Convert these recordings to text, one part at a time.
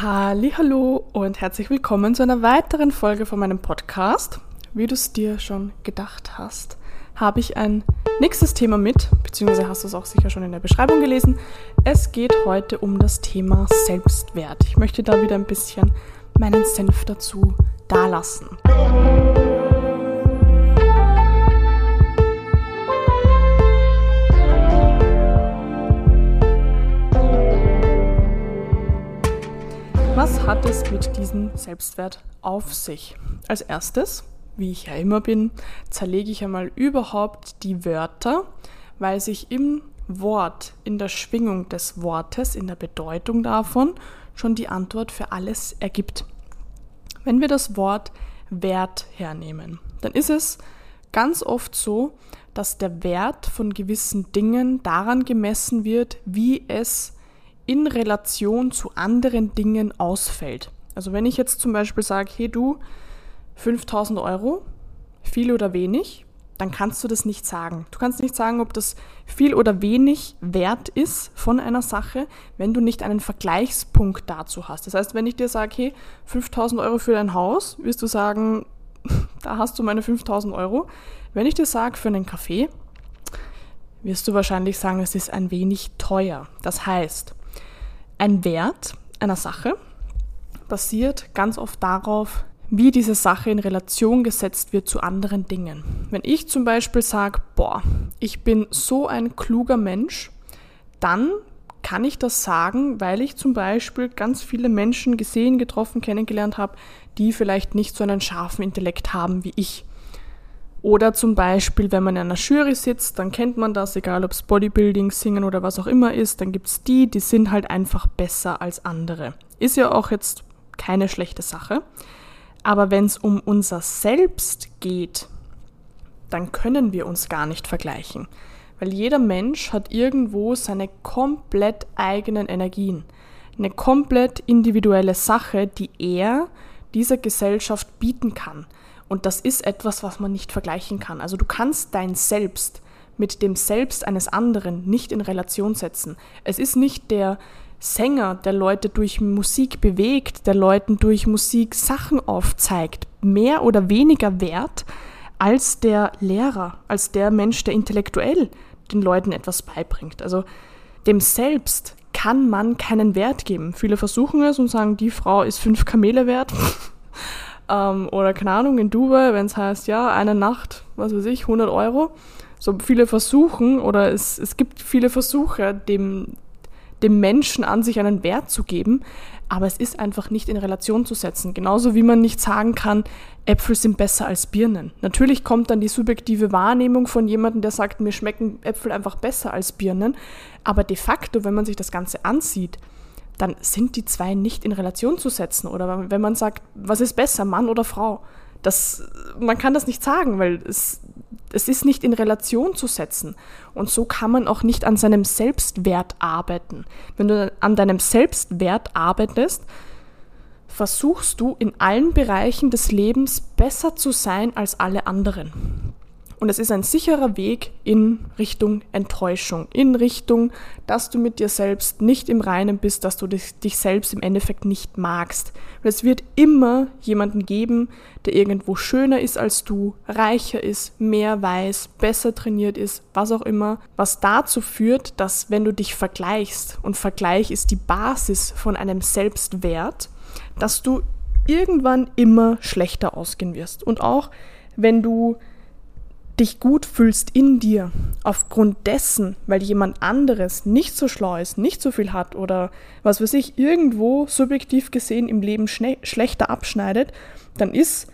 Hallo und herzlich willkommen zu einer weiteren Folge von meinem Podcast. Wie du es dir schon gedacht hast, habe ich ein nächstes Thema mit, beziehungsweise hast du es auch sicher schon in der Beschreibung gelesen. Es geht heute um das Thema Selbstwert. Ich möchte da wieder ein bisschen meinen Senf dazu dalassen. Was hat es mit diesem Selbstwert auf sich? Als erstes, wie ich ja immer bin, zerlege ich einmal überhaupt die Wörter, weil sich im Wort, in der Schwingung des Wortes, in der Bedeutung davon schon die Antwort für alles ergibt. Wenn wir das Wort Wert hernehmen, dann ist es ganz oft so, dass der Wert von gewissen Dingen daran gemessen wird, wie es in Relation zu anderen Dingen ausfällt. Also wenn ich jetzt zum Beispiel sage, hey du, 5000 Euro, viel oder wenig, dann kannst du das nicht sagen. Du kannst nicht sagen, ob das viel oder wenig wert ist von einer Sache, wenn du nicht einen Vergleichspunkt dazu hast. Das heißt, wenn ich dir sage, hey, 5000 Euro für dein Haus, wirst du sagen, da hast du meine 5000 Euro. Wenn ich dir sage, für einen Kaffee, wirst du wahrscheinlich sagen, es ist ein wenig teuer. Das heißt, ein Wert einer Sache basiert ganz oft darauf, wie diese Sache in Relation gesetzt wird zu anderen Dingen. Wenn ich zum Beispiel sage, boah, ich bin so ein kluger Mensch, dann kann ich das sagen, weil ich zum Beispiel ganz viele Menschen gesehen, getroffen, kennengelernt habe, die vielleicht nicht so einen scharfen Intellekt haben wie ich. Oder zum Beispiel, wenn man in einer Jury sitzt, dann kennt man das, egal ob es Bodybuilding, Singen oder was auch immer ist, dann gibt es die, die sind halt einfach besser als andere. Ist ja auch jetzt keine schlechte Sache. Aber wenn es um unser Selbst geht, dann können wir uns gar nicht vergleichen. Weil jeder Mensch hat irgendwo seine komplett eigenen Energien. Eine komplett individuelle Sache, die er dieser Gesellschaft bieten kann. Und das ist etwas, was man nicht vergleichen kann. Also du kannst dein Selbst mit dem Selbst eines anderen nicht in Relation setzen. Es ist nicht der Sänger, der Leute durch Musik bewegt, der Leuten durch Musik Sachen aufzeigt, mehr oder weniger wert als der Lehrer, als der Mensch, der intellektuell den Leuten etwas beibringt. Also dem Selbst kann man keinen Wert geben. Viele versuchen es und sagen, die Frau ist fünf Kamele wert. Ähm, oder keine Ahnung, in Dubai, wenn es heißt, ja, eine Nacht, was weiß ich, 100 Euro. So viele versuchen oder es, es gibt viele Versuche, dem, dem Menschen an sich einen Wert zu geben, aber es ist einfach nicht in Relation zu setzen. Genauso wie man nicht sagen kann, Äpfel sind besser als Birnen. Natürlich kommt dann die subjektive Wahrnehmung von jemandem, der sagt, mir schmecken Äpfel einfach besser als Birnen, aber de facto, wenn man sich das Ganze ansieht, dann sind die zwei nicht in Relation zu setzen. Oder wenn man sagt, was ist besser, Mann oder Frau? Das, man kann das nicht sagen, weil es, es ist nicht in Relation zu setzen. Und so kann man auch nicht an seinem Selbstwert arbeiten. Wenn du an deinem Selbstwert arbeitest, versuchst du in allen Bereichen des Lebens besser zu sein als alle anderen. Und es ist ein sicherer Weg in Richtung Enttäuschung, in Richtung, dass du mit dir selbst nicht im Reinen bist, dass du dich, selbst im Endeffekt nicht magst. Und es wird immer jemanden geben, der irgendwo schöner ist als du, reicher ist, mehr weiß, besser trainiert ist, was auch immer, was dazu führt, dass wenn du dich vergleichst, und Vergleich ist die Basis von einem Selbstwert, dass du irgendwann immer schlechter ausgehen wirst. Und auch wenn du dich gut fühlst in dir, aufgrund dessen, weil jemand anderes nicht so schlau ist, nicht so viel hat oder was weiß ich, irgendwo subjektiv gesehen im Leben schlechter abschneidet, dann ist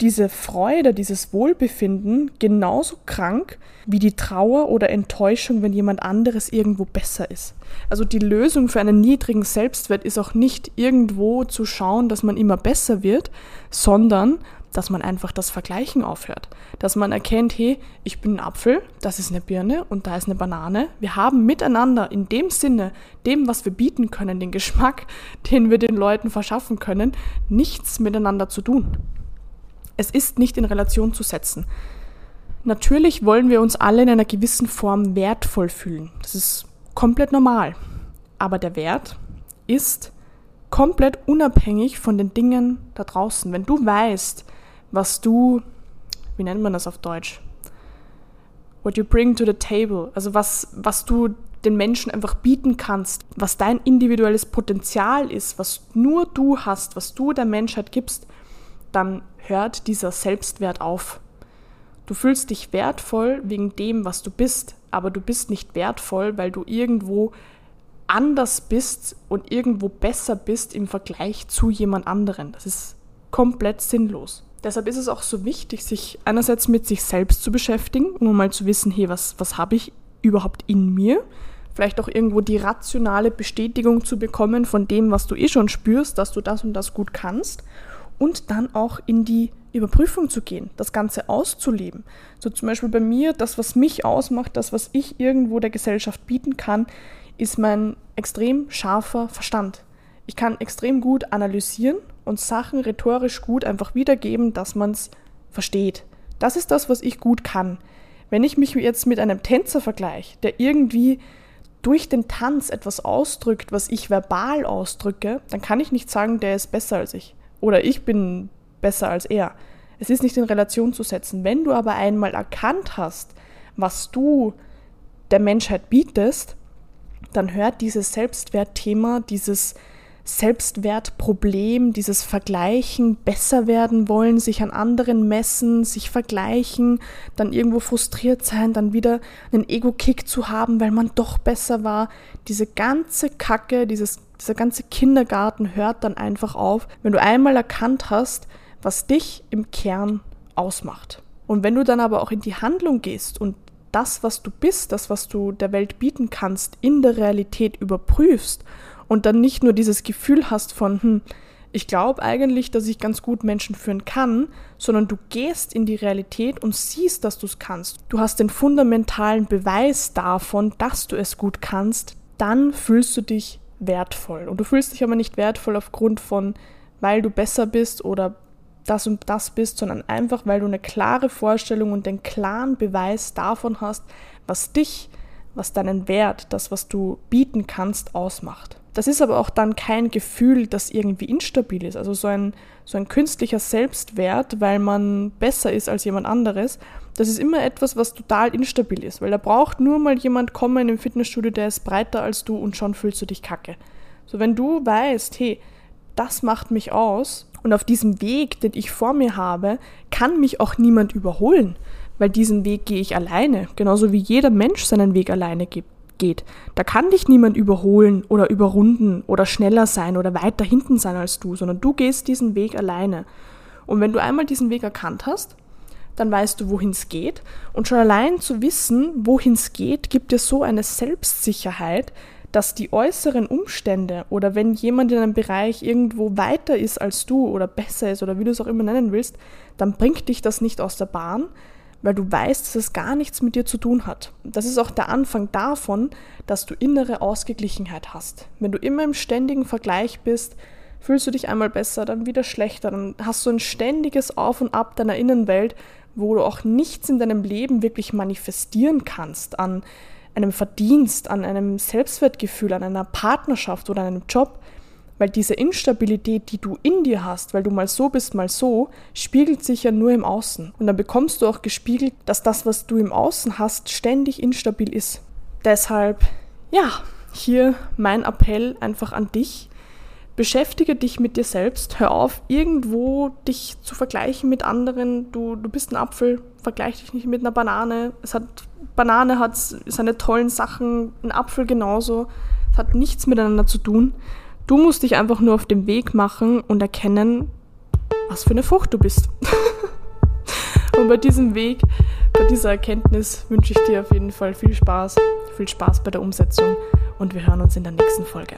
diese Freude, dieses Wohlbefinden genauso krank wie die Trauer oder Enttäuschung, wenn jemand anderes irgendwo besser ist. Also die Lösung für einen niedrigen Selbstwert ist auch nicht irgendwo zu schauen, dass man immer besser wird, sondern dass man einfach das Vergleichen aufhört. Dass man erkennt, hey, ich bin ein Apfel, das ist eine Birne und da ist eine Banane. Wir haben miteinander in dem Sinne, dem, was wir bieten können, den Geschmack, den wir den Leuten verschaffen können, nichts miteinander zu tun. Es ist nicht in Relation zu setzen. Natürlich wollen wir uns alle in einer gewissen Form wertvoll fühlen. Das ist komplett normal. Aber der Wert ist komplett unabhängig von den Dingen da draußen. Wenn du weißt, was du, wie nennt man das auf Deutsch? What you bring to the table, also was, was du den Menschen einfach bieten kannst, was dein individuelles Potenzial ist, was nur du hast, was du der Menschheit gibst, dann hört dieser Selbstwert auf. Du fühlst dich wertvoll wegen dem, was du bist, aber du bist nicht wertvoll, weil du irgendwo anders bist und irgendwo besser bist im Vergleich zu jemand anderen. Das ist komplett sinnlos. Deshalb ist es auch so wichtig, sich einerseits mit sich selbst zu beschäftigen, um mal zu wissen, hey, was, was habe ich überhaupt in mir? Vielleicht auch irgendwo die rationale Bestätigung zu bekommen von dem, was du eh schon spürst, dass du das und das gut kannst. Und dann auch in die Überprüfung zu gehen, das Ganze auszuleben. So zum Beispiel bei mir, das, was mich ausmacht, das, was ich irgendwo der Gesellschaft bieten kann, ist mein extrem scharfer Verstand. Ich kann extrem gut analysieren und Sachen rhetorisch gut einfach wiedergeben, dass man es versteht. Das ist das, was ich gut kann. Wenn ich mich jetzt mit einem Tänzer vergleiche, der irgendwie durch den Tanz etwas ausdrückt, was ich verbal ausdrücke, dann kann ich nicht sagen, der ist besser als ich. Oder ich bin besser als er. Es ist nicht in Relation zu setzen. Wenn du aber einmal erkannt hast, was du der Menschheit bietest, dann hört dieses Selbstwertthema, dieses Selbstwertproblem, dieses Vergleichen, besser werden wollen, sich an anderen messen, sich vergleichen, dann irgendwo frustriert sein, dann wieder einen Ego-Kick zu haben, weil man doch besser war. Diese ganze Kacke, dieses, dieser ganze Kindergarten hört dann einfach auf, wenn du einmal erkannt hast, was dich im Kern ausmacht. Und wenn du dann aber auch in die Handlung gehst und das, was du bist, das, was du der Welt bieten kannst, in der Realität überprüfst und dann nicht nur dieses Gefühl hast von, hm, ich glaube eigentlich, dass ich ganz gut Menschen führen kann, sondern du gehst in die Realität und siehst, dass du es kannst. Du hast den fundamentalen Beweis davon, dass du es gut kannst, dann fühlst du dich wertvoll. Und du fühlst dich aber nicht wertvoll aufgrund von, weil du besser bist oder das und das bist, sondern einfach, weil du eine klare Vorstellung und den klaren Beweis davon hast, was dich, was deinen Wert, das, was du bieten kannst, ausmacht. Das ist aber auch dann kein Gefühl, das irgendwie instabil ist. Also so ein, so ein künstlicher Selbstwert, weil man besser ist als jemand anderes, das ist immer etwas, was total instabil ist. Weil da braucht nur mal jemand kommen im Fitnessstudio, der ist breiter als du und schon fühlst du dich kacke. So wenn du weißt, hey, das macht mich aus und auf diesem Weg, den ich vor mir habe, kann mich auch niemand überholen, weil diesen Weg gehe ich alleine, genauso wie jeder Mensch seinen Weg alleine geht. Da kann dich niemand überholen oder überrunden oder schneller sein oder weiter hinten sein als du, sondern du gehst diesen Weg alleine. Und wenn du einmal diesen Weg erkannt hast, dann weißt du, wohin es geht. Und schon allein zu wissen, wohin es geht, gibt dir so eine Selbstsicherheit, dass die äußeren Umstände oder wenn jemand in einem Bereich irgendwo weiter ist als du oder besser ist oder wie du es auch immer nennen willst, dann bringt dich das nicht aus der Bahn, weil du weißt, dass es gar nichts mit dir zu tun hat. Das ist auch der Anfang davon, dass du innere Ausgeglichenheit hast. Wenn du immer im ständigen Vergleich bist, fühlst du dich einmal besser, dann wieder schlechter, dann hast du ein ständiges Auf und Ab deiner Innenwelt, wo du auch nichts in deinem Leben wirklich manifestieren kannst an einem Verdienst, an einem Selbstwertgefühl, an einer Partnerschaft oder einem Job, weil diese Instabilität, die du in dir hast, weil du mal so bist, mal so, spiegelt sich ja nur im Außen. Und dann bekommst du auch gespiegelt, dass das, was du im Außen hast, ständig instabil ist. Deshalb, ja, hier mein Appell einfach an dich. Beschäftige dich mit dir selbst. Hör auf, irgendwo dich zu vergleichen mit anderen. Du, du bist ein Apfel, vergleich dich nicht mit einer Banane. Es hat, Banane hat seine tollen Sachen, ein Apfel genauso. Es hat nichts miteinander zu tun. Du musst dich einfach nur auf den Weg machen und erkennen, was für eine Frucht du bist. und bei diesem Weg, bei dieser Erkenntnis wünsche ich dir auf jeden Fall viel Spaß, viel Spaß bei der Umsetzung und wir hören uns in der nächsten Folge.